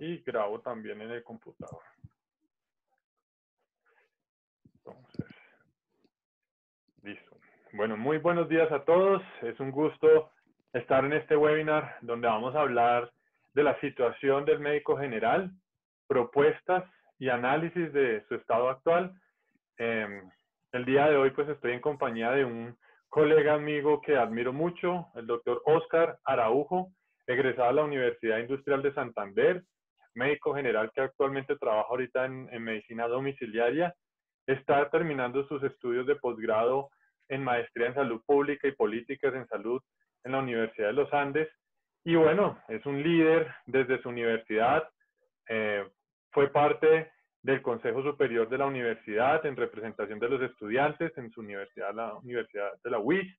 y grabo también en el computador. Entonces, listo. Bueno, muy buenos días a todos. Es un gusto estar en este webinar donde vamos a hablar de la situación del médico general, propuestas y análisis de su estado actual. Em, el día de hoy pues estoy en compañía de un colega amigo que admiro mucho, el doctor Oscar Araujo, egresado de la Universidad Industrial de Santander, médico general que actualmente trabaja ahorita en, medicina domiciliaria, está terminando sus estudios de posgrado en maestría en salud pública y políticas en salud en la Universidad de los Andes. Y bueno, es un líder desde su universidad, eh, fue parte del Consejo Superior de la Universidad en representación de los estudiantes en su universidad, la Universidad de la UIS,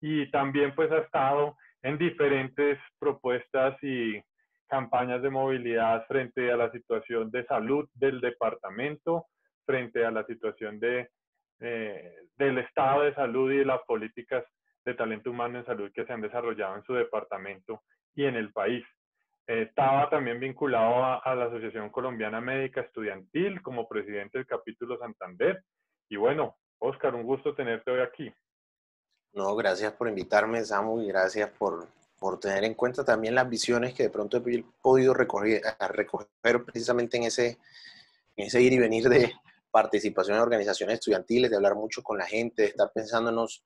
y también pues ha estado en diferentes propuestas y campañas de movilidad frente a la situación de salud del departamento, frente a la situación de, eh, del estado de salud y las políticas de talento humano en salud que se han desarrollado en su departamento y en el país. estaba también vinculado a, a, la Asociación Colombiana Médica Estudiantil como presidente del capítulo Santander. Y bueno, Oscar, un gusto tenerte hoy aquí. No, gracias por invitarme, Samu, y gracias por, por tener en cuenta también las visiones que de pronto he podido recoger, recoger precisamente en ese, en ese ir y venir de participación en organizaciones estudiantiles, de hablar mucho con la gente, de estar pensándonos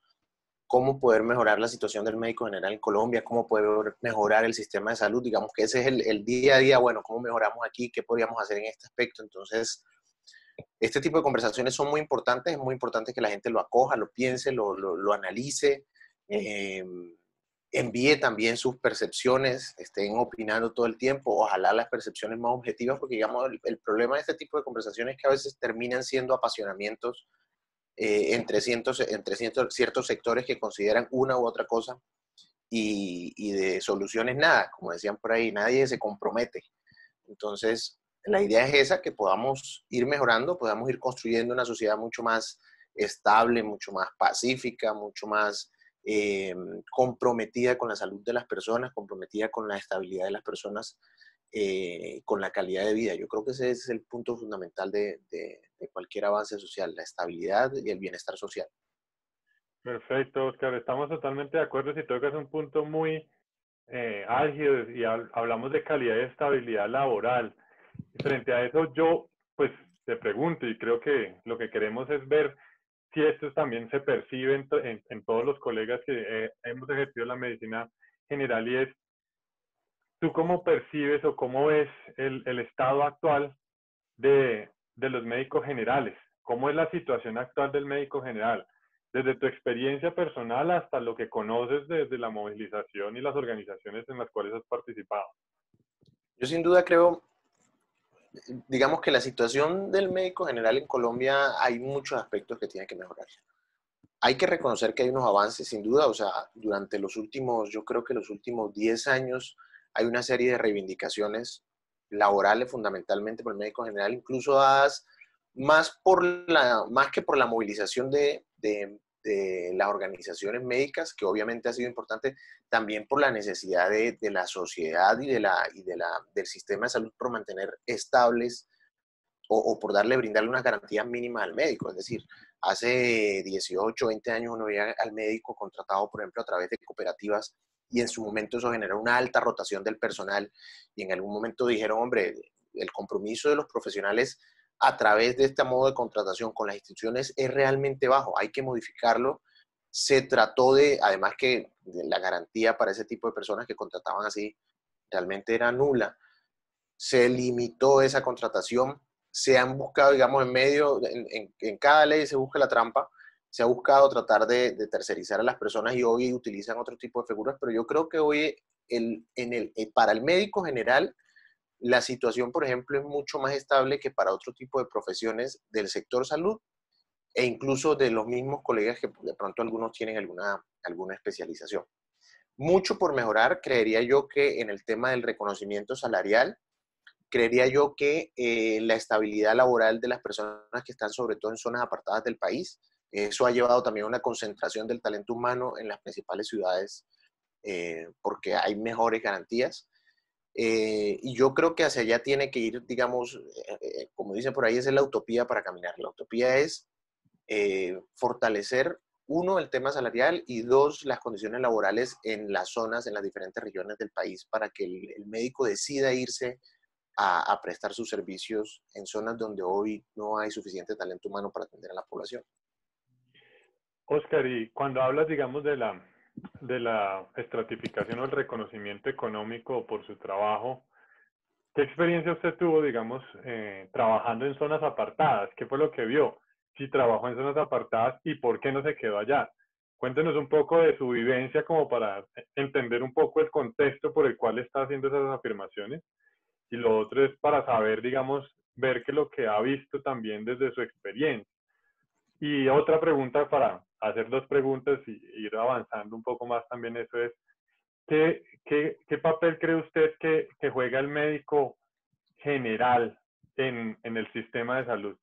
cómo poder mejorar la situación del médico general en Colombia, cómo poder mejorar el sistema de salud, digamos que ese es el, día a día, bueno, cómo mejoramos aquí, qué podríamos hacer en este aspecto. Entonces, este tipo de conversaciones son muy importantes, es muy importante que la gente lo acoja, lo piense, lo, lo, lo analice. Eh, envíe también sus percepciones, estén opinando todo el tiempo, ojalá las percepciones más objetivas, porque digamos, el, problema de este tipo de conversaciones es que a veces terminan siendo apasionamientos eh, entre, cientos, entre cientos, ciertos sectores que consideran una u otra cosa y, de soluciones nada, como decían por ahí, nadie se compromete. Entonces, la idea es esa, que podamos ir mejorando, podamos ir construyendo una sociedad mucho más estable, mucho más pacífica, mucho más eh, comprometida con la salud de las personas, comprometida con la estabilidad de las personas, eh, con la calidad de vida. Yo creo que ese es el punto fundamental de, cualquier avance social, la estabilidad y el bienestar social. Perfecto, Oscar. Estamos totalmente de acuerdo. Si tocas un punto muy eh, álgido y hablamos de calidad y estabilidad laboral. Frente a eso, yo pues te pregunto y creo que lo que queremos es ver si esto también se percibe en, todos los colegas que eh, hemos ejercido la medicina general y es, ¿tú cómo percibes o cómo ves el, el estado actual de, de, los médicos generales? ¿Cómo es la situación actual del médico general? Desde tu experiencia personal hasta lo que conoces desde la movilización y las organizaciones en las cuales has participado. Yo sin duda creo digamos que la situación del médico general en Colombia hay muchos aspectos que tienen que mejorar. Hay que reconocer que hay unos avances, sin duda, o sea, durante los últimos, yo creo que los últimos 10 años hay una serie de reivindicaciones laborales fundamentalmente por el médico general, incluso dadas más, por la, más que por la movilización de, de las organizaciones médicas, que obviamente ha sido importante también por la necesidad de, de la sociedad y, de la, y de la, del sistema de salud por mantener estables o, o, por darle, brindarle unas garantías mínimas al médico. Es decir, hace 18, 20 años uno veía al médico contratado, por ejemplo, a través de cooperativas y en su momento eso generó una alta rotación del personal y en algún momento dijeron, hombre, el compromiso de los profesionales a través de este modo de contratación con las instituciones es realmente bajo, hay que modificarlo. Se trató de, además que la garantía para ese tipo de personas que contrataban así realmente era nula, se limitó esa contratación, se han buscado, digamos, en medio, en, en, cada ley se busca la trampa, se ha buscado tratar de, de, tercerizar a las personas y hoy utilizan otro tipo de figuras, pero yo creo que hoy el, en el, eh, para el médico general la situación, por ejemplo, es mucho más estable que para otro tipo de profesiones del sector salud e incluso de los mismos colegas que de pronto algunos tienen alguna, alguna especialización. Mucho por mejorar, creería yo que en el tema del reconocimiento salarial, creería yo que eh, la estabilidad laboral de las personas que están sobre todo en zonas apartadas del país, eso ha llevado también a una concentración del talento humano en las principales ciudades eh, porque hay mejores garantías Eh, y yo creo que hacia allá tiene que ir, digamos, como dice por ahí, es la utopía para caminar. La utopía es fortalecer, uno, el tema salarial y dos, las condiciones laborales en las zonas, en las diferentes regiones del país, para que el médico decida irse a, prestar sus servicios en zonas donde hoy no hay suficiente talento humano para atender a la población. Oscar, y cuando hablas, digamos, de la, de la estratificación o el reconocimiento económico por su trabajo, ¿qué experiencia usted tuvo, digamos, eh, trabajando en zonas apartadas? ¿Qué fue lo que vio? Si trabajó en zonas apartadas y por qué no se quedó allá. Cuéntenos un poco de su vivencia como para entender un poco el contexto por el cual está haciendo esas afirmaciones y lo otro es para saber, digamos, ver que lo que ha visto también desde su experiencia. Y otra pregunta para hacer dos preguntas y ir avanzando un poco más también eso es, ¿qué, qué, qué papel cree usted que, que, juega el médico general en, en el sistema de salud?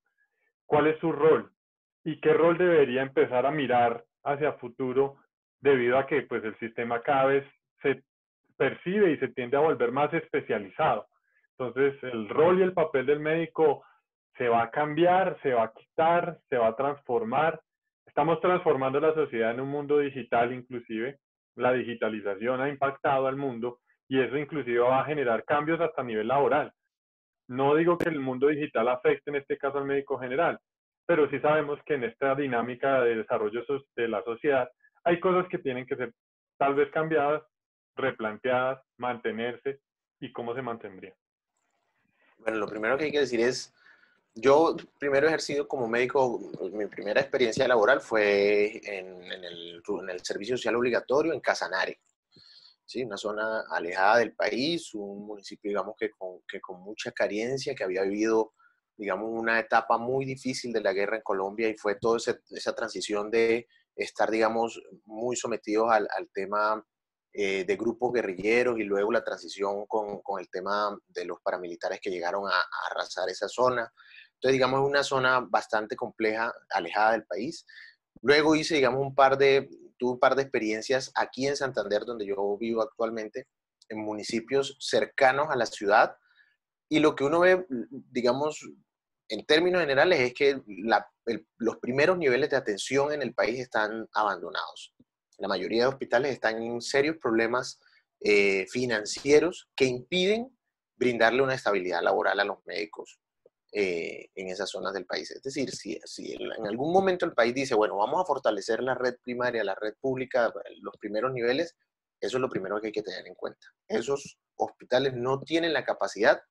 ¿Cuál es su rol? ¿Y qué rol debería empezar a mirar hacia futuro debido a que pues, el sistema cada vez se percibe y se tiende a volver más especializado? Entonces, el rol y el papel del médico se va a cambiar, se va a quitar, se va a transformar. Estamos transformando la sociedad en un mundo digital inclusive. La digitalización ha impactado al mundo y eso inclusive va a generar cambios hasta a nivel laboral. No digo que el mundo digital afecte en este caso al médico general, pero sí sabemos que en esta dinámica de desarrollo de la sociedad hay cosas que tienen que ser tal vez cambiadas, replanteadas, mantenerse y cómo se mantendría. Bueno, lo primero que hay que decir es, yo primero he ejercido como médico, mi primera experiencia laboral fue en, el, servicio social obligatorio en Casanare, ¿sí? una zona alejada del país, un municipio, digamos, que con, que con mucha carencia, que había vivido, digamos, una etapa muy difícil de la guerra en Colombia y fue toda esa transición de estar, digamos, muy sometidos al, tema eh, de grupos guerrilleros y luego la transición con, con, el tema de los paramilitares que llegaron a, arrasar esa zona. Entonces, digamos, es una zona bastante compleja, alejada del país. Luego hice, digamos, un par de, tuve un par de experiencias aquí en Santander, donde yo vivo actualmente, en municipios cercanos a la ciudad. Y lo que uno ve, digamos, en términos generales, es que los primeros niveles de atención en el país están abandonados la mayoría de hospitales están en serios problemas eh, financieros que impiden brindarle una estabilidad laboral a los médicos eh, en esas zonas del país. Es decir, si, si, en algún momento el país dice, bueno, vamos a fortalecer la red primaria, la red pública, los primeros niveles, eso es lo primero que hay que tener en cuenta. Esos hospitales no tienen la capacidad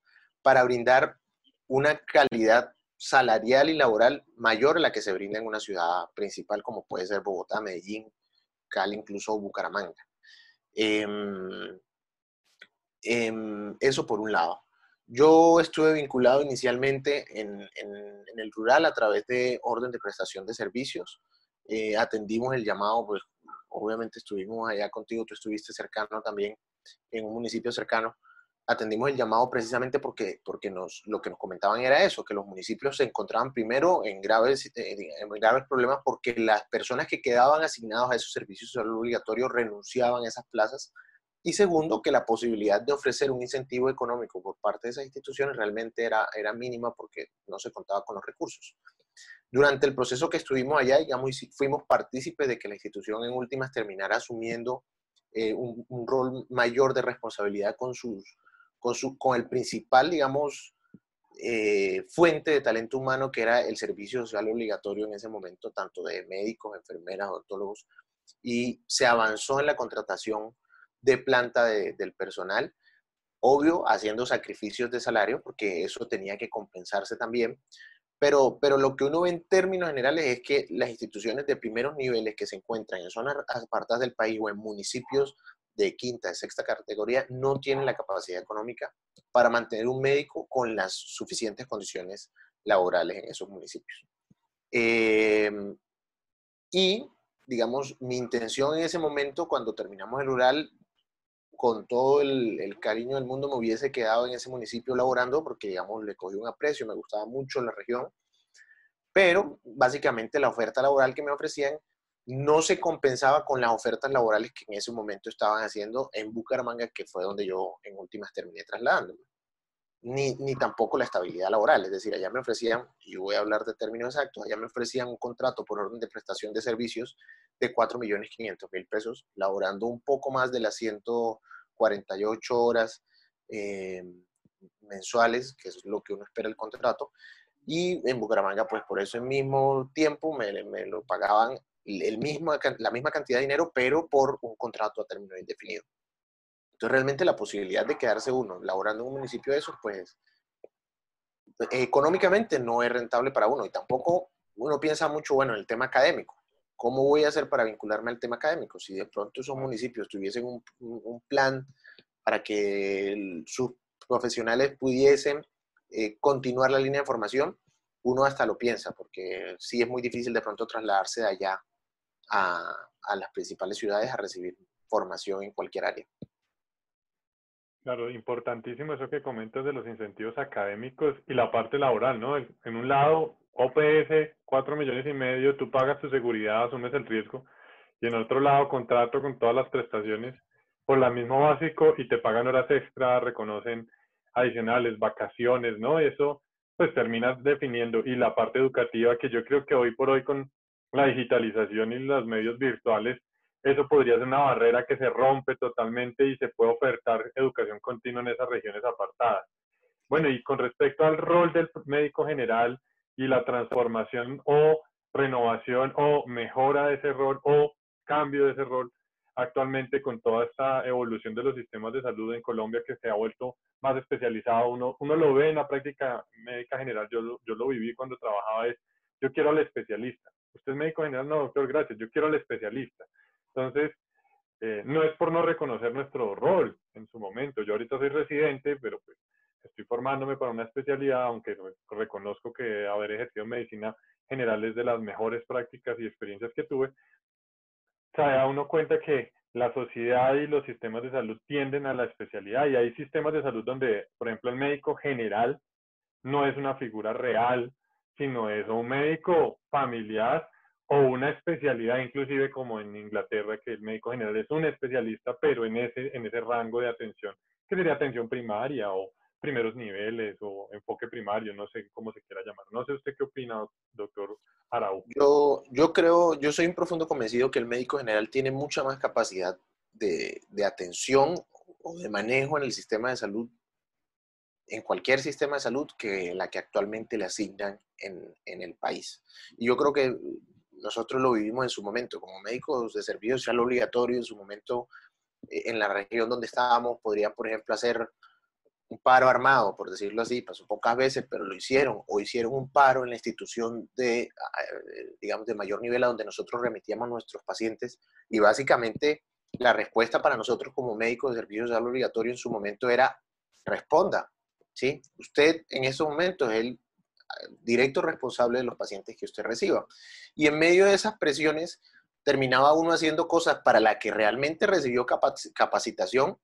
para brindar una calidad salarial y laboral mayor a la que se brinda en una ciudad principal como puede ser Bogotá, Medellín, incluso Bucaramanga. Em, em, eso por un lado. Yo estuve vinculado inicialmente en, el rural a través de orden de prestación de servicios. Eh, atendimos el llamado, pues obviamente estuvimos allá contigo, tú estuviste cercano también en un municipio cercano atendimos el llamado precisamente porque, porque nos, lo que nos comentaban era eso, que los municipios se encontraban primero en graves, eh, en graves problemas porque las personas que quedaban asignados a esos servicios obligatorios renunciaban a esas plazas y segundo, que la posibilidad de ofrecer un incentivo económico por parte de esas instituciones realmente era, era mínima porque no se contaba con los recursos. Durante el proceso que estuvimos allá, digamos, fuimos partícipes de que la institución en últimas terminara asumiendo eh, un, un, rol mayor de responsabilidad con sus, con, el principal, digamos, eh, fuente de talento humano que era el servicio social obligatorio en ese momento, tanto de médicos, enfermeras, odontólogos, y se avanzó en la contratación de planta del personal, obvio, haciendo sacrificios de salario, porque eso tenía que compensarse también, pero, pero lo que uno ve en términos generales es que las instituciones de primeros niveles que se encuentran en zonas apartadas del país o en municipios de quinta, de sexta categoría no tienen la capacidad económica para mantener un médico con las suficientes condiciones laborales en esos municipios. Em, y, digamos, mi intención en ese momento, cuando terminamos el rural, con todo el, cariño del mundo, me hubiese quedado en ese municipio laborando porque, digamos, le cogí un aprecio, me gustaba mucho la región, pero básicamente la oferta laboral que me ofrecían no se compensaba con las ofertas laborales que en ese momento estaban haciendo en Bucaramanga, que fue donde yo en últimas terminé trasladándome. Ni, ni, tampoco la estabilidad laboral. Es decir, allá me ofrecían, y voy a hablar de términos exactos, allá me ofrecían un contrato por orden de prestación de servicios de 4.500.000 pesos, laborando un poco más de las 148 horas eh, mensuales, que es lo que uno espera el contrato. Y en Bucaramanga, pues por ese mismo tiempo me, me lo pagaban el mismo, la misma cantidad de dinero, pero por un contrato a término indefinido. Entonces, realmente la posibilidad de quedarse uno laborando en un municipio de esos, pues económicamente no es rentable para uno y tampoco uno piensa mucho, bueno, en el tema académico. ¿Cómo voy a hacer para vincularme al tema académico? Si de pronto esos municipios tuviesen un, un plan para que sus profesionales pudiesen eh, continuar la línea de formación, uno hasta lo piensa, porque sí es muy difícil de pronto trasladarse de allá a, a las principales ciudades a recibir formación en cualquier área. Claro, importantísimo eso que comentas de los incentivos académicos y la parte laboral, ¿no? En un lado, OPS, cuatro millones y medio, tú pagas tu seguridad, asumes el riesgo, y en otro lado, contrato con todas las prestaciones por la mismo básico y te pagan horas extra, reconocen adicionales, vacaciones, ¿no? Eso pues terminas definiendo. Y la parte educativa, que yo creo que hoy por hoy con la digitalización y los medios virtuales, eso podría ser una barrera que se rompe totalmente y se puede ofertar educación continua en esas regiones apartadas. Bueno, y con respecto al rol del médico general y la transformación o renovación o mejora de ese rol o cambio de ese rol, actualmente con toda esta evolución de los sistemas de salud en Colombia que se ha vuelto más especializado, uno, uno lo ve en la práctica médica general, yo, yo lo viví cuando trabajaba, es, yo quiero al especialista. Usted es médico general, no, doctor, gracias, yo quiero al especialista. Entonces, eh, no es por no reconocer nuestro rol en su momento. Yo ahorita soy residente, pero pues estoy formándome para una especialidad, aunque reconozco que haber ejercido medicina general es de las mejores prácticas y experiencias que tuve. Se da uno cuenta que la sociedad y los sistemas de salud tienden a la especialidad y hay sistemas de salud donde, por ejemplo, el médico general no es una figura real, sino es un médico familiar o una especialidad, inclusive como en Inglaterra, que el médico general es un especialista, pero en ese, en ese rango de atención, que sería atención primaria o primeros niveles o enfoque primario, no sé cómo se quiera llamar. No sé usted qué opina, doctor Arau. Yo, yo creo, yo soy un profundo convencido que el médico general tiene mucha más capacidad de, de atención o de manejo en el sistema de salud, en cualquier sistema de salud, que la que actualmente le asignan en, en el país. Y yo creo que nosotros lo vivimos en su momento, como médicos de servicio social obligatorio, en su momento eh, en la región donde estábamos, podrían, por ejemplo, hacer un paro armado, por decirlo así, pasó pocas veces, pero lo hicieron, o hicieron un paro en la institución de, ah, eh, digamos, de mayor nivel a donde nosotros remitíamos a nuestros pacientes, y básicamente la respuesta para nosotros como médicos de servicio social obligatorio en su momento era, responda, ¿sí? Usted en esos momentos es el directo responsable de los pacientes que usted reciba. Y en medio de esas presiones, terminaba uno haciendo cosas para las que realmente recibió capacitación,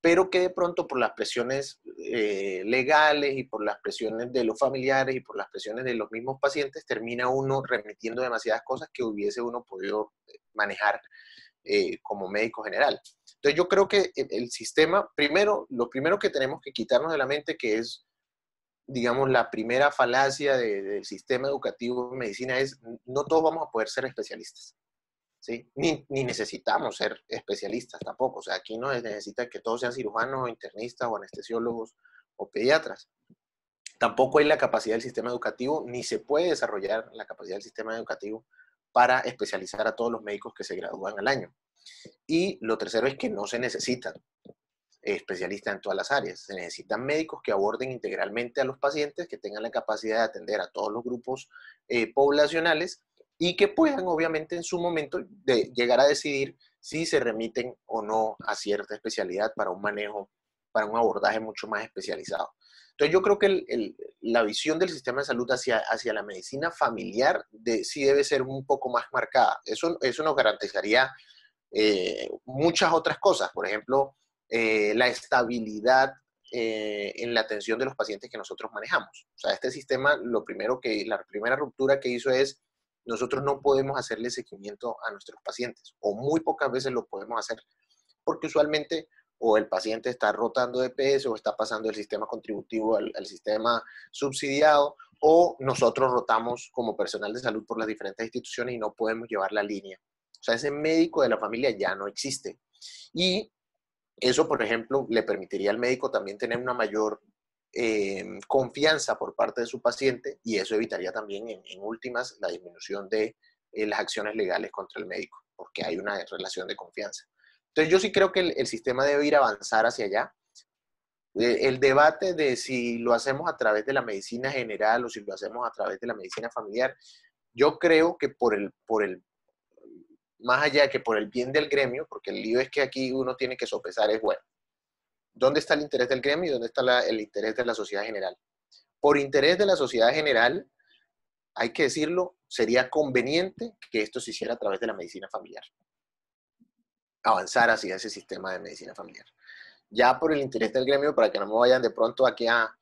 pero que de pronto por las presiones eh, legales y por las presiones de los familiares y por las presiones de los mismos pacientes, termina uno remitiendo demasiadas cosas que hubiese uno podido eh, manejar eh, como médico general. Entonces yo creo que el sistema, primero, lo primero que tenemos que quitarnos de la mente, que es digamos, la primera falacia del sistema educativo en medicina es no todos vamos a poder ser especialistas. ¿sí? Ni, necesitamos ser especialistas tampoco. O sea, aquí no necesita que todos sean cirujanos, internistas anestesiólogos o pediatras. Tampoco hay la capacidad del sistema educativo, ni se puede desarrollar la capacidad del sistema educativo para especializar a todos los médicos que se gradúan al año. Y lo tercero es que no se necesitan especialistas en todas las áreas. Se necesitan médicos que aborden integralmente a los pacientes, que tengan la capacidad de atender a todos los grupos eh, poblacionales y que puedan, obviamente, en su momento de llegar a decidir si se remiten o no a cierta especialidad para un manejo, para un abordaje mucho más especializado. Entonces, yo creo que la visión del sistema de salud hacia, hacia la medicina familiar de, sí debe ser un poco más marcada. Eso, eso nos garantizaría eh, muchas otras cosas. Por ejemplo, eh, la estabilidad eh, en la atención de los pacientes que nosotros manejamos. O sea, este sistema, lo primero que, la primera ruptura que hizo es nosotros no podemos hacerle seguimiento a nuestros pacientes o muy pocas veces lo podemos hacer porque usualmente o el paciente está rotando de peso o está pasando del sistema contributivo al, sistema subsidiado o nosotros rotamos como personal de salud por las diferentes instituciones y no podemos llevar la línea. O sea, ese médico de la familia ya no existe. Y eso, por ejemplo, le permitiría al médico también tener una mayor eh, confianza por parte de su paciente y eso evitaría también, en, últimas, la disminución de eh, las acciones legales contra el médico, porque hay una relación de confianza. Entonces, yo sí creo que el, sistema debe ir a avanzar hacia allá. Eh, el debate de si lo hacemos a través de la medicina general o si lo hacemos a través de la medicina familiar, yo creo que por el, por el más allá que por el bien del gremio, porque el lío es que aquí uno tiene que sopesar, es bueno. ¿Dónde está el interés del gremio y dónde está el interés de la sociedad general? Por interés de la sociedad general, hay que decirlo, sería conveniente que esto se hiciera a través de la medicina familiar. Avanzar hacia ese sistema de medicina familiar. Ya por el interés del gremio, para que no me vayan de pronto aquí a,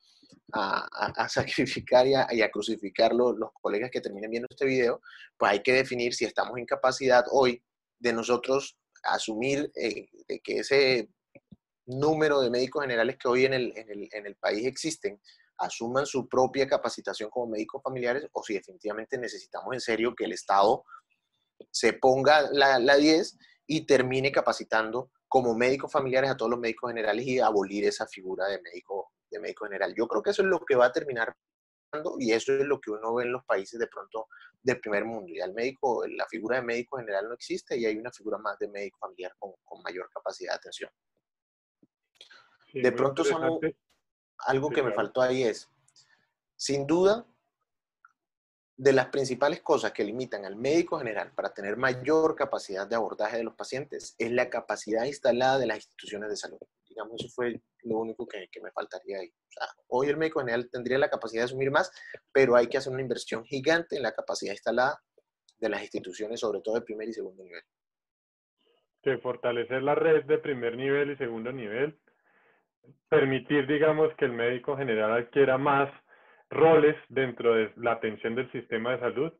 a, sacrificar y a, crucificar los, colegas que terminen viendo este video, pues hay que definir si estamos en capacidad hoy de nosotros asumir eh, que ese número de médicos generales que hoy en el país existen asuman su propia capacitación como médicos familiares o si definitivamente necesitamos en serio que el Estado se ponga la, la 10 y termine capacitando como médicos familiares a todos los médicos generales y abolir esa figura de médico, de médico general. Yo creo que eso es lo que va a terminar y eso es lo que uno ve en los países de pronto del primer mundo. Ya el médico, la figura de médico general no existe y hay una figura más de médico familiar con, con mayor capacidad de atención de pronto, algo que me faltó ahí es, sin duda, de las principales cosas que limitan al médico general para tener mayor capacidad de abordaje de los pacientes es la capacidad instalada de las instituciones de salud. Digamos, eso fue lo único que, me faltaría ahí. hoy el médico general tendría la capacidad de asumir más, pero hay que hacer una inversión gigante en la capacidad instalada de las instituciones, sobre todo de primer y segundo nivel. Que fortalecer la red de primer nivel y segundo nivel permitir, digamos, que el médico general adquiera más roles dentro de la atención del sistema de salud,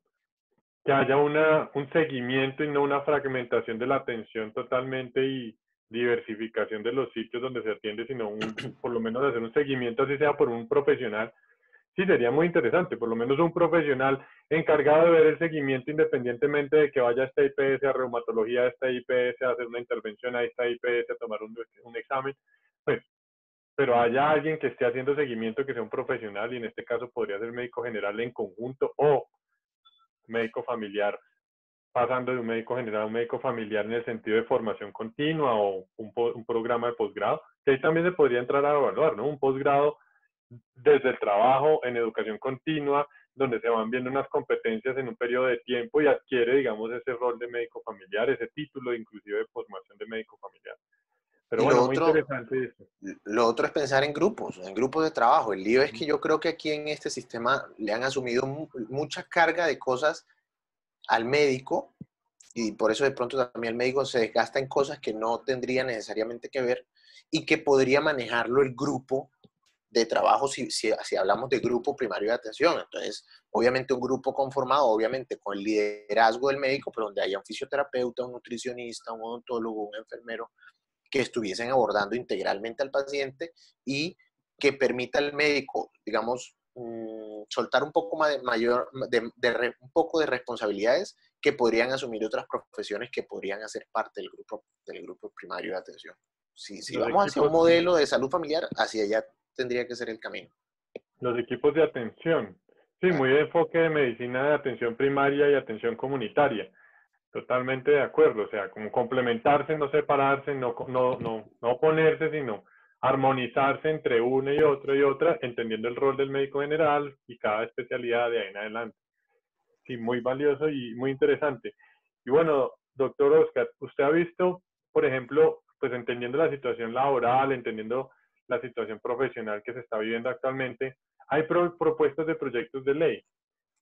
que haya una, un seguimiento y no una fragmentación de la atención totalmente y diversificación de los sitios donde se atiende, sino un, por lo menos hacer un seguimiento, así sea por un profesional. Sí, sería muy interesante, por lo menos un profesional encargado de ver el seguimiento independientemente de que vaya a esta IPS a reumatología, a esta IPS a hacer una intervención, a esta IPS a tomar un, un examen, pues pero haya alguien que esté haciendo seguimiento, que sea un profesional, y en este caso podría ser médico general en conjunto o médico familiar, pasando de un médico general a un médico familiar en el sentido de formación continua o un, un programa de posgrado, que ahí también se podría entrar a evaluar, ¿no? Un posgrado desde el trabajo en educación continua, donde se van viendo unas competencias en un periodo de tiempo y adquiere, digamos, ese rol de médico familiar, ese título inclusive de formación de médico familiar. Pero bueno, lo, otro, muy interesante lo otro es pensar en grupos, en grupos de trabajo. El lío es que yo creo que aquí en este sistema le han asumido mucha carga de cosas al médico y por eso de pronto también el médico se desgasta en cosas que no tendría necesariamente que ver y que podría manejarlo el grupo de trabajo si, si, si, hablamos de grupo primario de atención. Entonces, obviamente un grupo conformado, obviamente con el liderazgo del médico, pero donde haya un fisioterapeuta, un nutricionista, un odontólogo, un enfermero, que estuviesen abordando integralmente al paciente y que permita al médico, digamos, mm, soltar un poco más de mayor, de, un poco de responsabilidades que podrían asumir otras profesiones que podrían hacer parte del grupo, del grupo primario de atención. Si, si vamos hacia un modelo de salud familiar, hacia allá tendría que ser el camino. Los equipos de atención. Sí, muy de enfoque de medicina de atención primaria y atención comunitaria. Totalmente de acuerdo, o sea, como complementarse, no separarse, no, no, no, no oponerse, sino armonizarse entre una y otra y otra, entendiendo el rol del médico general y cada especialidad de ahí en adelante. Sí, muy valioso y muy interesante. Y bueno, doctor Oscar, usted ha visto, por ejemplo, pues entendiendo la situación laboral, entendiendo la situación profesional que se está viviendo actualmente, hay propuestas de proyectos de ley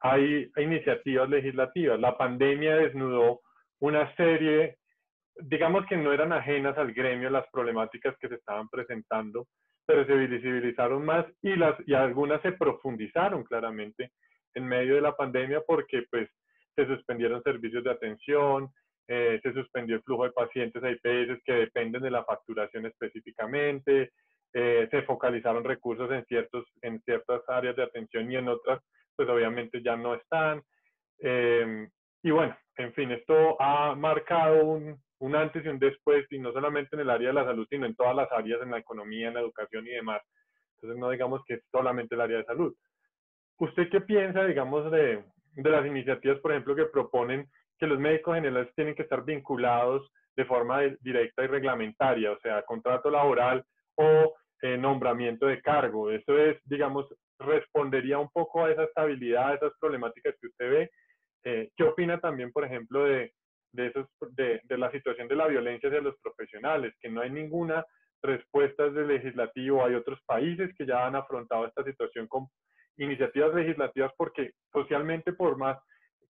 hay, iniciativas legislativas. La pandemia desnudó una serie, digamos que no eran ajenas al gremio las problemáticas que se estaban presentando, pero se visibilizaron más y, las, y algunas se profundizaron claramente en medio de la pandemia porque pues se suspendieron servicios de atención, eh, se suspendió el flujo de pacientes a IPS que dependen de la facturación específicamente, eh, se focalizaron recursos en, ciertos, en ciertas áreas de atención y en otras, pues obviamente ya no están. Em, y bueno, en fin, esto ha marcado un, un antes y un después, y no solamente en el área de la salud, sino en todas las áreas, en la economía, en la educación y demás. Entonces, no digamos que es solamente el área de salud. ¿Usted qué piensa, digamos, de, de las iniciativas, por ejemplo, que proponen que los médicos generales tienen que estar vinculados de forma directa y reglamentaria, o sea, contrato laboral o eh, nombramiento de cargo. Eso es, digamos, respondería un poco a esa estabilidad, a esas problemáticas que usted ve. Eh, ¿Qué opina también, por ejemplo, de, de, esos, de, de, la situación de la violencia hacia los profesionales? Que no hay ninguna respuesta del legislativo. Hay otros países que ya han afrontado esta situación con iniciativas legislativas porque socialmente, por más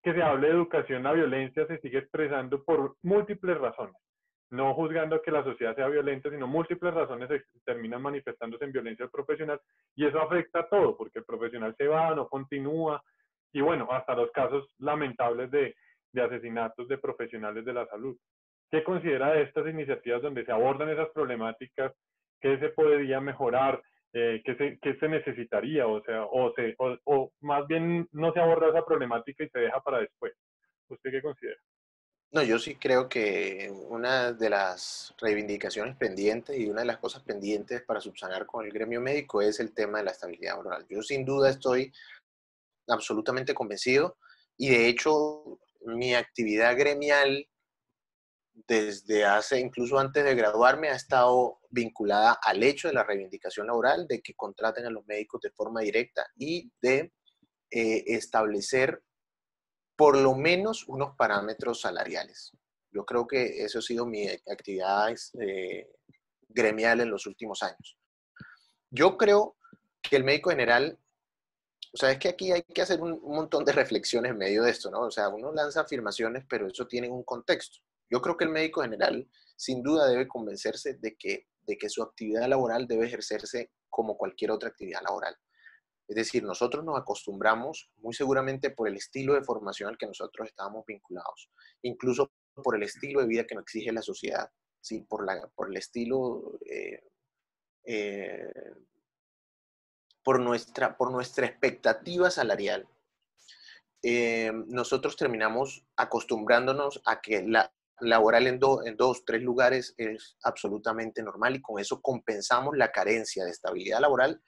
que se hable de educación, la violencia se sigue expresando por múltiples razones. No juzgando que la sociedad sea violenta, sino múltiples razones terminan manifestándose en violencia profesional y eso afecta a todo, porque el profesional se va, no continúa y bueno, hasta los casos lamentables de, de asesinatos de profesionales de la salud. ¿Qué considera de estas iniciativas donde se abordan esas problemáticas? ¿Qué se podría mejorar? Eh, ¿qué, se, ¿qué, se, necesitaría? O sea, o, se, o, más bien no se aborda esa problemática y se deja para después. ¿Usted qué considera? No, yo sí creo que una de las reivindicaciones pendientes y una de las cosas pendientes para subsanar con el gremio médico es el tema de la estabilidad laboral. Yo sin duda estoy absolutamente convencido y de hecho mi actividad gremial desde hace, incluso antes de graduarme, ha estado vinculada al hecho de la reivindicación laboral, de que contraten a los médicos de forma directa y de eh, establecer por lo menos unos parámetros salariales. Yo creo que eso ha sido mi actividad eh, gremial en los últimos años. Yo creo que el médico general, o sea, es que aquí hay que hacer un, montón de reflexiones en medio de esto, ¿no? O sea, uno lanza afirmaciones, pero eso tiene un contexto. Yo creo que el médico general sin duda debe convencerse de que, de que su actividad laboral debe ejercerse como cualquier otra actividad laboral. Es decir, nosotros nos acostumbramos muy seguramente por el estilo de formación al que nosotros estábamos vinculados, incluso por el estilo de vida que nos exige la sociedad, ¿sí? por, la, por el estilo, eh, eh, por, nuestra, por nuestra expectativa salarial. Eh, nosotros terminamos acostumbrándonos a que la, laboral en, en dos, tres lugares es absolutamente normal y con eso compensamos la carencia de estabilidad laboral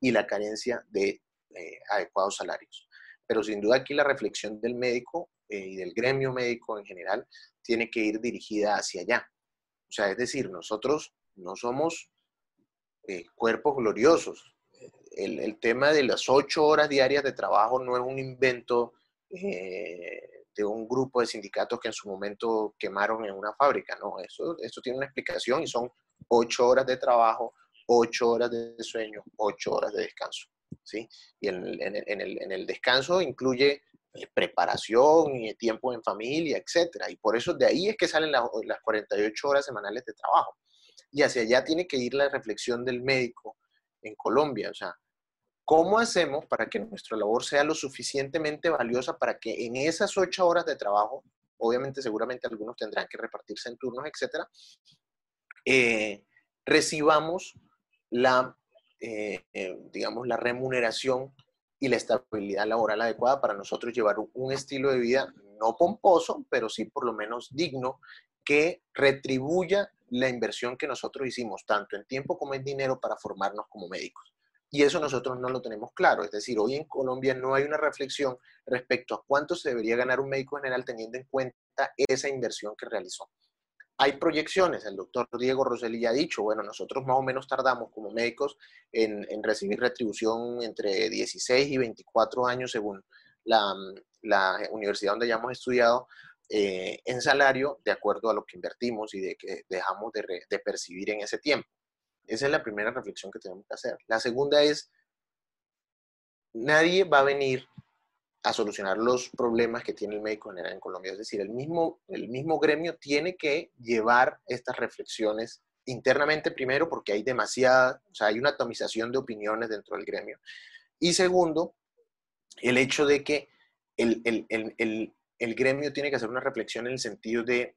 y la carencia de eh, adecuados salarios. Pero sin duda aquí la reflexión del médico eh, y del gremio médico en general tiene que ir dirigida hacia allá. O sea, es decir, nosotros no somos cuerpos gloriosos. El, el, tema de las ocho horas diarias de trabajo no es un invento de un grupo de sindicatos que en su momento quemaron en una fábrica. No, eso, esto tiene una explicación y son ocho horas de trabajo, ocho horas de sueño, ocho horas de descanso. ¿sí? Y en el, en el, en el descanso incluye eh, preparación y tiempo en familia, etc. Y por eso de ahí es que salen las, las 48 horas semanales de trabajo. Y hacia allá tiene que ir la reflexión del médico en Colombia. O sea, ¿Cómo hacemos para que nuestra labor sea lo suficientemente valiosa para que en esas ocho horas de trabajo, obviamente seguramente algunos tendrán que repartirse en turnos, etcétera, eh, recibamos la, eh, eh, digamos, la remuneración y la estabilidad laboral adecuada para nosotros llevar un, estilo de vida no pomposo, pero sí por lo menos digno, que retribuya la inversión que nosotros hicimos, tanto en tiempo como en dinero, para formarnos como médicos. Y eso nosotros no lo tenemos claro. Es decir, hoy en Colombia no hay una reflexión respecto a cuánto se debería ganar un médico general teniendo en cuenta esa inversión que realizó. Hay proyecciones, el doctor Diego Roseli ha dicho, bueno, nosotros más o menos tardamos como médicos en, en recibir retribución entre 16 y 24 años según la, la universidad donde hayamos estudiado, eh, en salario de acuerdo a lo que invertimos y de que dejamos de, re, de percibir en ese tiempo. Esa es la primera reflexión que tenemos que hacer. La segunda es, nadie va a venir a solucionar los problemas que tiene el médico general en Colombia. Es decir, el mismo, el mismo gremio tiene que llevar estas reflexiones internamente primero porque hay demasiada, o sea, hay una atomización de opiniones dentro del gremio. Y segundo, el hecho de que el, el, el, el gremio tiene que hacer una reflexión en el sentido de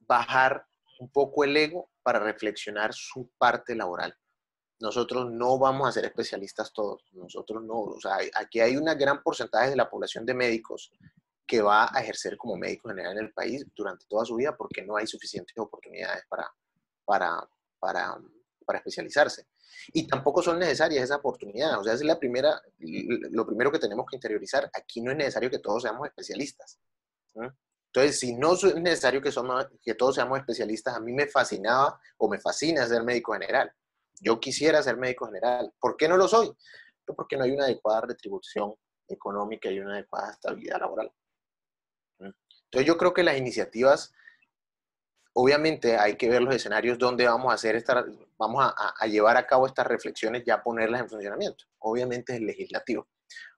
bajar un poco el ego para reflexionar su parte laboral. Nosotros no vamos a ser especialistas todos, nosotros no, o sea, aquí hay un gran porcentaje de la población de médicos que va a ejercer como médico general en el país durante toda su vida porque no hay suficientes oportunidades para, para, para, para especializarse. Y tampoco son necesarias esas oportunidades. O sea, es la primera, lo primero que tenemos que interiorizar. Aquí no es necesario que todos seamos especialistas. Entonces, si no es necesario que, somos, que todos seamos especialistas, a mí me fascinaba o me fascina ser médico general. Yo quisiera ser médico general. ¿Por qué no lo soy? Pues porque no hay una adecuada retribución económica y una adecuada estabilidad laboral. Entonces yo creo que las iniciativas, obviamente hay que ver los escenarios donde vamos a hacer esta, vamos a, llevar a cabo estas reflexiones, ya ponerlas en funcionamiento. Obviamente es el legislativo.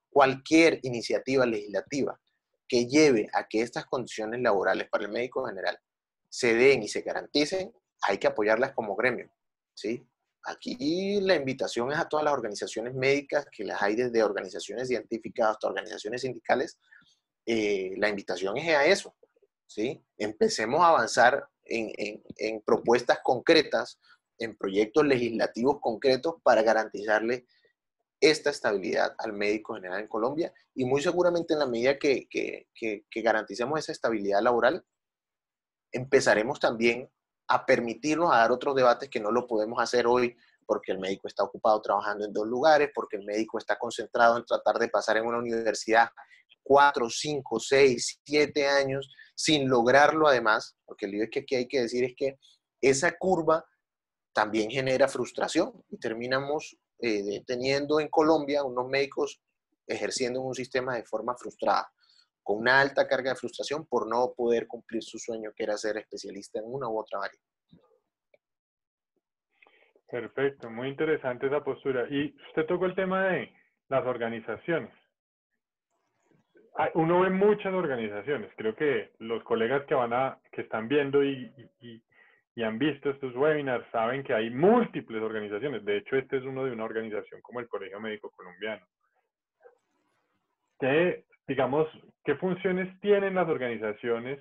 Cualquier iniciativa legislativa que lleve a que estas condiciones laborales para el médico general se den y se garanticen, hay que apoyarlas como gremio, ¿sí? Aquí la invitación es a todas las organizaciones médicas, que las hay desde organizaciones científicas hasta organizaciones sindicales, eh, la invitación es a eso, ¿sí? Empecemos a avanzar en, propuestas concretas, en proyectos legislativos concretos para garantizarle esta estabilidad al médico general en Colombia y muy seguramente en la medida que, que, garanticemos esa estabilidad laboral, empezaremos también a permitirnos a dar otros debates que no lo podemos hacer hoy porque el médico está ocupado trabajando en dos lugares, porque el médico está concentrado en tratar de pasar en una universidad cuatro, cinco, seis, siete años sin lograrlo además, porque el lío es que aquí hay que decir es que esa curva también genera frustración y terminamos eh, teniendo en Colombia unos médicos ejerciendo un sistema de forma frustrada, con una alta carga de frustración por no poder cumplir su sueño que era ser especialista en una u otra área. Perfecto, muy interesante esa postura. Y usted tocó el tema de las organizaciones uno ve muchas organizaciones. Creo que los colegas que van a, que están viendo y, han visto estos webinars saben que hay múltiples organizaciones. De hecho, este es uno de una organización como el Colegio Médico Colombiano. ¿Qué, digamos, qué funciones tienen las organizaciones?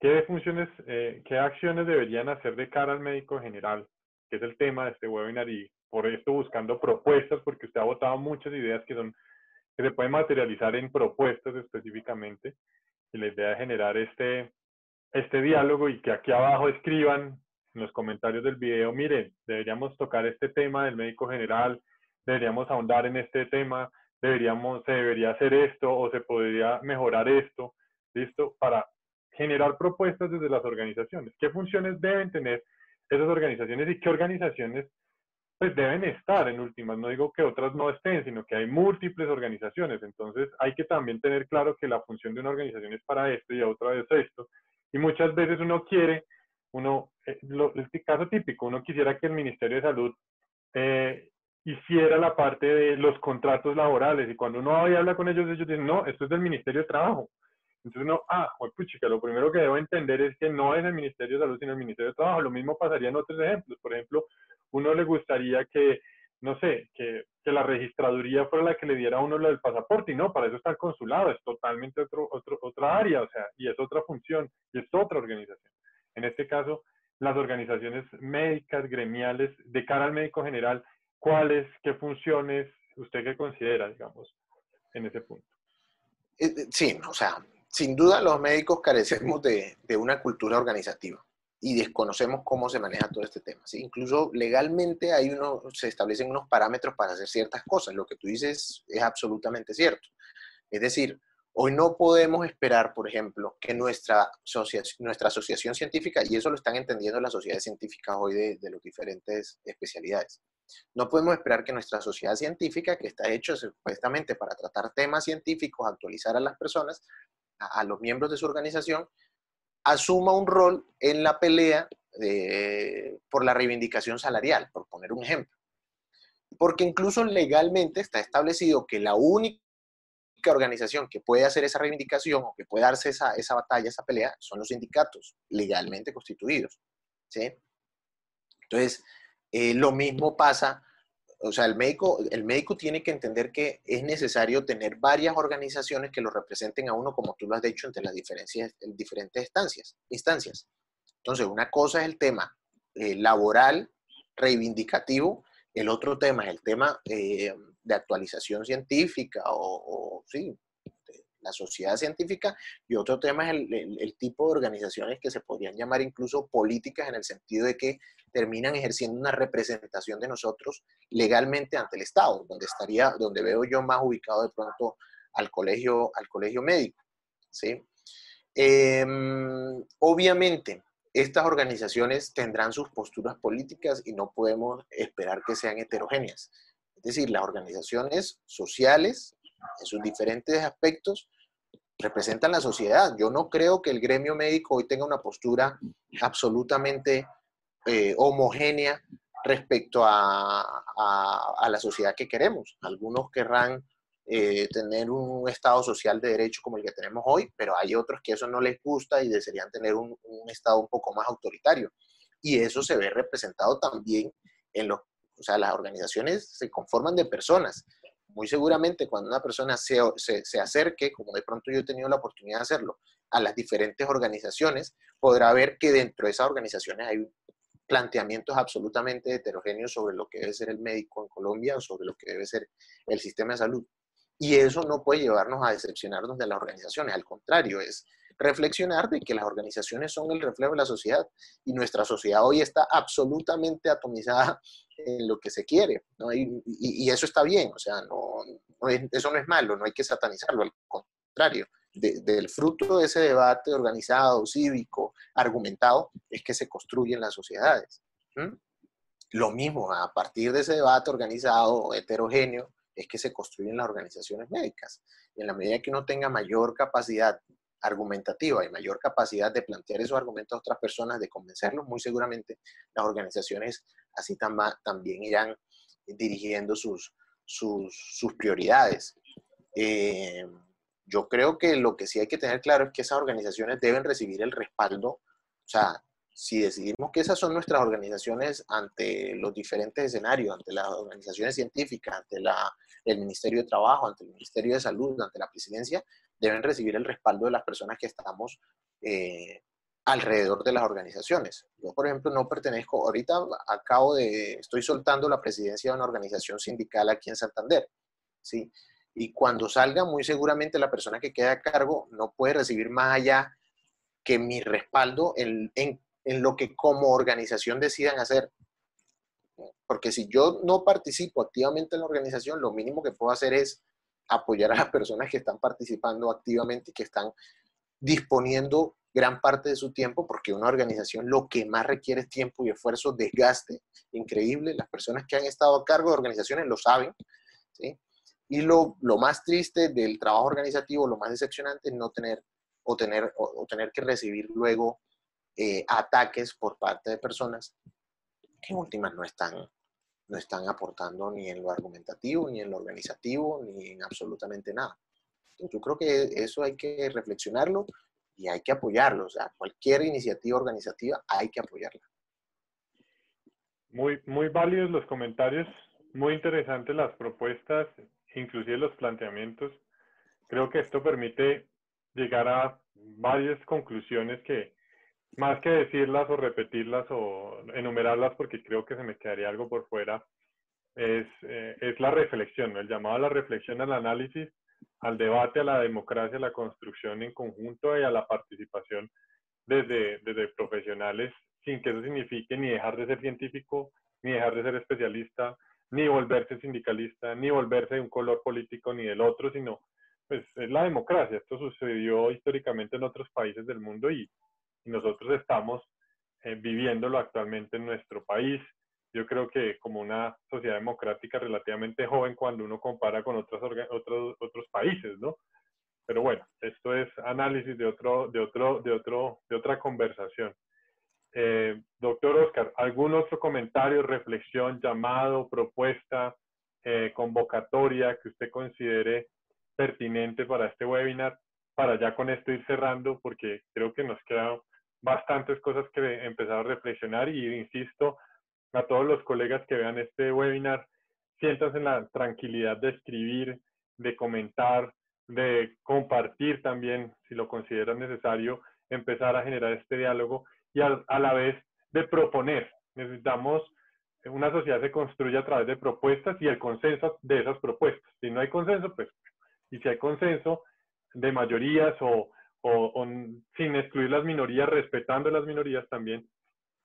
¿Qué funciones, eh, qué acciones deberían hacer de cara al médico general? Que es el tema de este webinar y por esto buscando propuestas, porque usted ha votado muchas ideas que son que se pueden materializar en propuestas específicamente. Y la idea es generar este, este diálogo y que aquí abajo escriban en los comentarios del video, miren, deberíamos tocar este tema del médico general, deberíamos ahondar en este tema, deberíamos, se debería hacer esto o se podría mejorar esto, ¿listo? Para generar propuestas desde las organizaciones. ¿Qué funciones deben tener esas organizaciones y qué organizaciones pues deben estar en últimas. No digo que otras no estén, sino que hay múltiples organizaciones. Entonces hay que también tener claro que la función de una organización es para esto y otra vez esto. Y muchas veces uno quiere, uno, eh, lo, este caso típico, uno quisiera que el Ministerio de Salud eh, hiciera la parte de los contratos laborales. Y cuando uno habla con ellos, ellos dicen, no, esto es del Ministerio de Trabajo. Entonces uno, ah, puchica, lo primero que debo entender es que no es el Ministerio de Salud, sino el Ministerio de Trabajo. Lo mismo pasaría en otros ejemplos. Por ejemplo, uno le gustaría que, no sé, que, que, la registraduría fuera la que le diera a uno lo del pasaporte, y no, para eso está el consulado, es totalmente otro, otro, otra área, o sea, y es otra función, y es otra organización. En este caso, las organizaciones médicas, gremiales, de cara al médico general, ¿cuáles, qué funciones usted que considera, digamos, en ese punto? Eh, eh, sí, o sea, sin duda los médicos carecemos de, de una cultura organizativa y desconocemos cómo se maneja todo este tema. Incluso legalmente hay uno, se establecen unos parámetros para hacer ciertas cosas. Lo que tú dices es absolutamente cierto. Es decir, hoy no podemos esperar, por ejemplo, que nuestra asociación, nuestra asociación científica, y eso lo están entendiendo las sociedades científicas hoy de, de las diferentes especialidades, no podemos esperar que nuestra sociedad científica, que está hecha supuestamente para tratar temas científicos, actualizar a las personas, a los miembros de su organización, asuma un rol en la pelea por la reivindicación salarial, por poner un ejemplo. Porque incluso legalmente está establecido que la única organización que puede hacer esa reivindicación o que puede darse esa, esa batalla, esa pelea, son los sindicatos legalmente constituidos. ¿sí? Entonces, eh, lo mismo pasa o sea, el médico, el médico tiene que entender que es necesario tener varias organizaciones que lo representen a uno, como tú lo has dicho, entre las diferentes instancias, instancias. Entonces, una cosa es el tema eh, laboral, reivindicativo, el otro tema es el tema eh, de actualización científica o, o sí, la sociedad científica, y otro tema es el, tipo de organizaciones que se podrían llamar incluso políticas en el sentido de que terminan ejerciendo una representación de nosotros legalmente ante el Estado, donde estaría, donde veo yo más ubicado de pronto al colegio, al colegio médico. ¿sí? Em, obviamente, estas organizaciones tendrán sus posturas políticas y no podemos esperar que sean heterogéneas. Es decir, las organizaciones sociales en sus diferentes aspectos representan la sociedad. Yo no creo que el gremio médico hoy tenga una postura absolutamente eh, homogénea respecto a, la sociedad que queremos. Algunos querrán eh, tener un Estado social de derecho como el que tenemos hoy, pero hay otros que eso no les gusta y desearían tener un, un Estado un poco más autoritario. Y eso se ve representado también en los, o sea, las organizaciones se conforman de personas muy seguramente cuando una persona se, se, acerque, como de pronto yo he tenido la oportunidad de hacerlo, a las diferentes organizaciones, podrá ver que dentro de esas organizaciones hay planteamientos absolutamente heterogéneos sobre lo que debe ser el médico en Colombia o sobre lo que debe ser el sistema de salud. Y eso no puede llevarnos a decepcionarnos de las organizaciones, al contrario, es reflexionar de que las organizaciones son el reflejo de la sociedad y nuestra sociedad hoy está absolutamente atomizada en lo que se quiere, ¿no? y, eso está bien, o sea, no, eso no es malo, no hay que satanizarlo, al contrario, del fruto de ese debate organizado, cívico, argumentado, es que se construyen las sociedades. Lo mismo, a partir de ese debate organizado, heterogéneo, es que se construyen las organizaciones médicas. Y en la medida que uno tenga mayor capacidad argumentativa y mayor capacidad de plantear esos argumentos a otras personas, de convencerlos, muy seguramente las organizaciones así también irán dirigiendo sus, sus, prioridades. Eh, yo creo que lo que sí hay que tener claro es que esas organizaciones deben recibir el respaldo, o sea, si decidimos que esas son nuestras organizaciones ante los diferentes escenarios, ante las organizaciones científicas, ante la, el Ministerio de Trabajo, ante el Ministerio de Salud, ante la presidencia, deben recibir el respaldo de las personas que estamos eh, alrededor de las organizaciones. Yo, por ejemplo, no pertenezco, ahorita acabo de, estoy soltando la presidencia de una organización sindical aquí en Santander, ¿sí? Y cuando salga, muy seguramente la persona que queda a cargo no puede recibir más allá que mi respaldo en, en, en lo que como organización decidan hacer. Porque si yo no participo activamente en la organización, lo mínimo que puedo hacer es apoyar a las personas que están participando activamente y que están disponiendo gran parte de su tiempo, porque una organización lo que más requiere es tiempo y esfuerzo, desgaste increíble. Las personas que han estado a cargo de organizaciones lo saben. Y lo, lo, más triste del trabajo organizativo, lo más decepcionante es no tener o tener, o, tener que recibir luego eh, ataques por parte de personas que en últimas no están no están aportando ni en lo argumentativo, ni en lo organizativo, ni en absolutamente nada. yo creo que eso hay que reflexionarlo y hay que apoyarlo. O sea, cualquier iniciativa organizativa hay que apoyarla. Muy, muy válidos los comentarios, muy interesantes las propuestas, inclusive los planteamientos. Creo que esto permite llegar a varias conclusiones que, más que decirlas o repetirlas o enumerarlas porque creo que se me quedaría algo por fuera, es, eh, es la reflexión, el llamado a la reflexión, al análisis, al debate, a la democracia, a la construcción en conjunto y a la participación desde, desde profesionales, sin que eso signifique ni dejar de ser científico, ni dejar de ser especialista, ni volverse sindicalista, ni volverse de un color político ni del otro, sino pues es la democracia. Esto sucedió históricamente en otros países del mundo y nosotros estamos eh, viviéndolo actualmente en nuestro país. Yo creo que como una sociedad democrática relativamente joven cuando uno compara con otros, otros, otros países, ¿no? Pero bueno, esto es análisis de, otro, de, otro, de, otro, de otra conversación. Eh, doctor Oscar, ¿algún otro comentario, reflexión, llamado, propuesta, eh, convocatoria que usted considere pertinente para este webinar? Para ya con esto ir cerrando, porque creo que nos queda bastantes cosas que empezar a reflexionar y insisto a todos los colegas que vean este webinar, sientas en la tranquilidad de escribir, de comentar, de compartir también, si lo consideras necesario, empezar a generar este diálogo y a, a la vez de proponer. Necesitamos una sociedad se construye a través de propuestas y el consenso de esas propuestas. Si no hay consenso, pues, y si hay consenso de mayorías o, o, sin excluir las minorías, respetando las minorías también,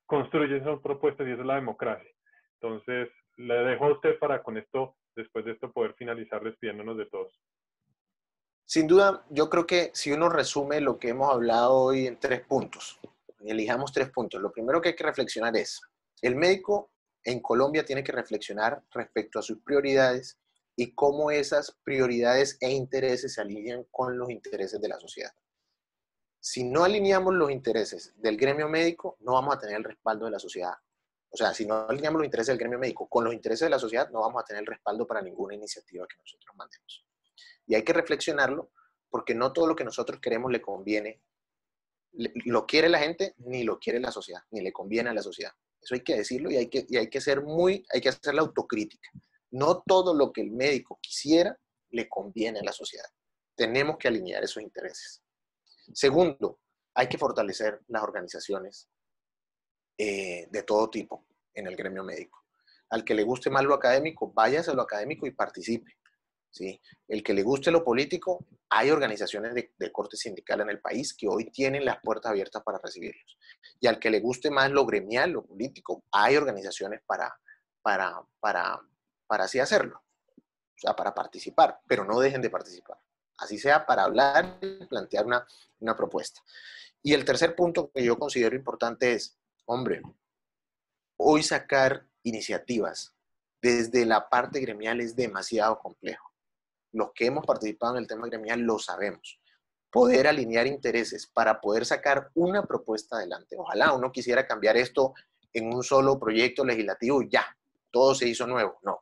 construyen esas propuestas y eso es la democracia. Entonces, le dejo a usted para con esto, después de esto, poder finalizar despidiéndonos de todos. Sin duda, yo creo que si uno resume lo que hemos hablado hoy en tres puntos, elijamos tres puntos. Lo primero que hay que reflexionar es, el médico en Colombia tiene que reflexionar respecto a sus prioridades y cómo esas prioridades e intereses se alinean con los intereses de la sociedad. Si no alineamos los intereses del gremio médico, no vamos a tener el respaldo de la sociedad. O sea, si no alineamos los intereses del gremio médico con los intereses de la sociedad, no vamos a tener el respaldo para ninguna iniciativa que nosotros mandemos. Y hay que reflexionarlo porque no todo lo que nosotros queremos le conviene, lo quiere la gente, ni lo quiere la sociedad, ni le conviene a la sociedad. Eso hay que decirlo y hay que, y hay que ser muy, hay que hacer la autocrítica. No todo lo que el médico quisiera le conviene a la sociedad. Tenemos que alinear esos intereses. Segundo, hay que fortalecer las organizaciones eh, de todo tipo en el gremio médico. Al que le guste más lo académico, váyase a lo académico y participe. ¿sí? El que le guste lo político, hay organizaciones de, corte sindical en el país que hoy tienen las puertas abiertas para recibirlos. Y al que le guste más lo gremial, lo político, hay organizaciones para, para, para, para así hacerlo. O sea, para participar, pero no dejen de participar. Así sea para hablar y plantear una, una propuesta. Y el tercer punto que yo considero importante es, hombre, hoy sacar iniciativas desde la parte gremial es demasiado complejo los que hemos participado en el tema gremial lo sabemos. Poder alinear intereses para poder sacar una propuesta adelante. Ojalá uno quisiera cambiar esto en un solo proyecto legislativo y ya, todo se hizo nuevo. No.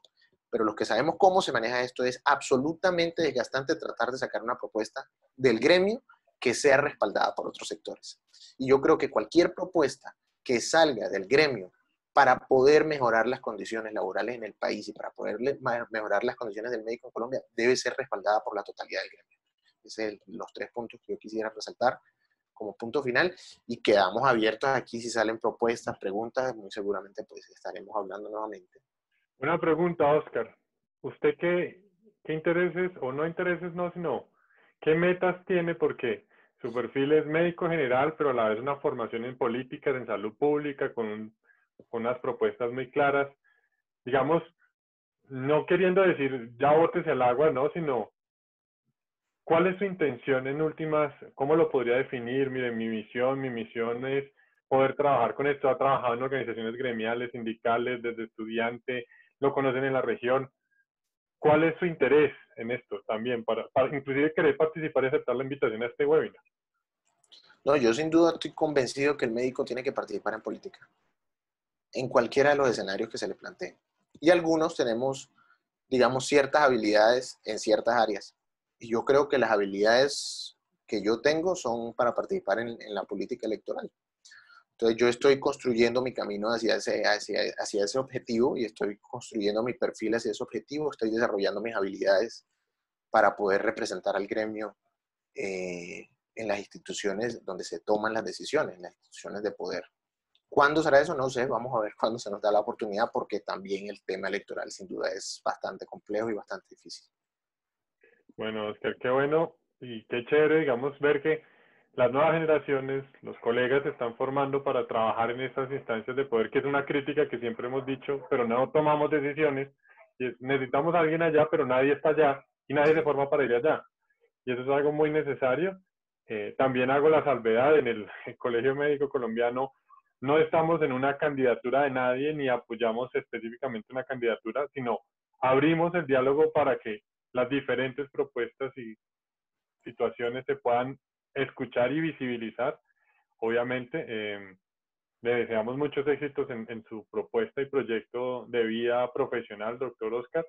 Pero los que sabemos cómo se maneja esto es absolutamente desgastante tratar de sacar una propuesta del gremio que sea respaldada por otros sectores. Y yo creo que cualquier propuesta que salga del gremio para poder mejorar las condiciones laborales en el país y para poder mejorar las condiciones del médico en Colombia debe ser respaldada por la totalidad del gremio. Esos son los tres puntos que yo quisiera resaltar como punto final y quedamos abiertos aquí si salen propuestas, preguntas, muy seguramente pues estaremos hablando nuevamente. Una pregunta, Oscar. ¿Usted qué, qué intereses o no intereses no, sino qué metas tiene? Porque su perfil es médico general, pero a la vez una formación en políticas, en salud pública, con un con unas propuestas muy claras, digamos, no queriendo decir ya botes al agua, ¿no? Sino, ¿cuál es su intención en últimas? ¿Cómo lo podría definir? Mire, mi misión, mi misión es poder trabajar con esto. Ha trabajado en organizaciones gremiales, sindicales, desde estudiante, lo conocen en la región. ¿Cuál es su interés en esto también? Para, para inclusive querer participar y aceptar la invitación a este webinar. No, yo sin duda estoy convencido que el médico tiene que participar en política en cualquiera de los escenarios que se le planteen. Y algunos tenemos, digamos, ciertas habilidades en ciertas áreas. Y yo creo que las habilidades que yo tengo son para participar en, la política electoral. Entonces yo estoy construyendo mi camino hacia ese, hacia, hacia ese objetivo y estoy construyendo mi perfil hacia ese objetivo, estoy desarrollando mis habilidades para poder representar al gremio eh, en las instituciones donde se toman las decisiones, en las instituciones de poder. ¿Cuándo será eso? No sé, vamos a ver cuándo se nos da la oportunidad, porque también el tema electoral sin duda es bastante complejo y bastante difícil. Bueno, Oscar, qué bueno y qué chévere, digamos, ver que las nuevas generaciones, los colegas se están formando para trabajar en estas instancias de poder, que es una crítica que siempre hemos dicho, pero no tomamos decisiones. Y necesitamos a alguien allá, pero nadie está allá y nadie se forma para ir allá. Y eso es algo muy necesario. Eh, también hago la salvedad en el Colegio Médico Colombiano no estamos en una candidatura de nadie ni apoyamos específicamente una candidatura, sino abrimos el diálogo para que las diferentes propuestas y situaciones se puedan escuchar y visibilizar. Obviamente, em, le deseamos muchos éxitos en, su propuesta y proyecto de vida profesional, doctor Oscar.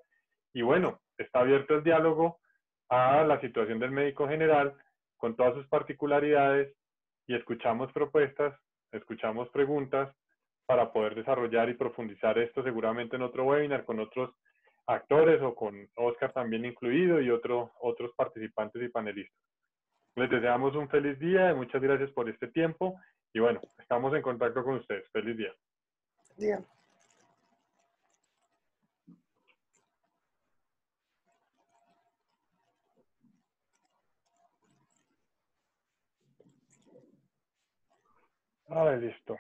Y bueno, está abierto el diálogo a la situación del médico general con todas sus particularidades y escuchamos propuestas escuchamos preguntas para poder desarrollar y profundizar esto seguramente en otro webinar con otros actores o con Oscar también incluido y otro, otros participantes y panelistas. Les deseamos un feliz día y muchas gracias por este tiempo. Y bueno, estamos en contacto con ustedes. Feliz día. Día. Ah, listo.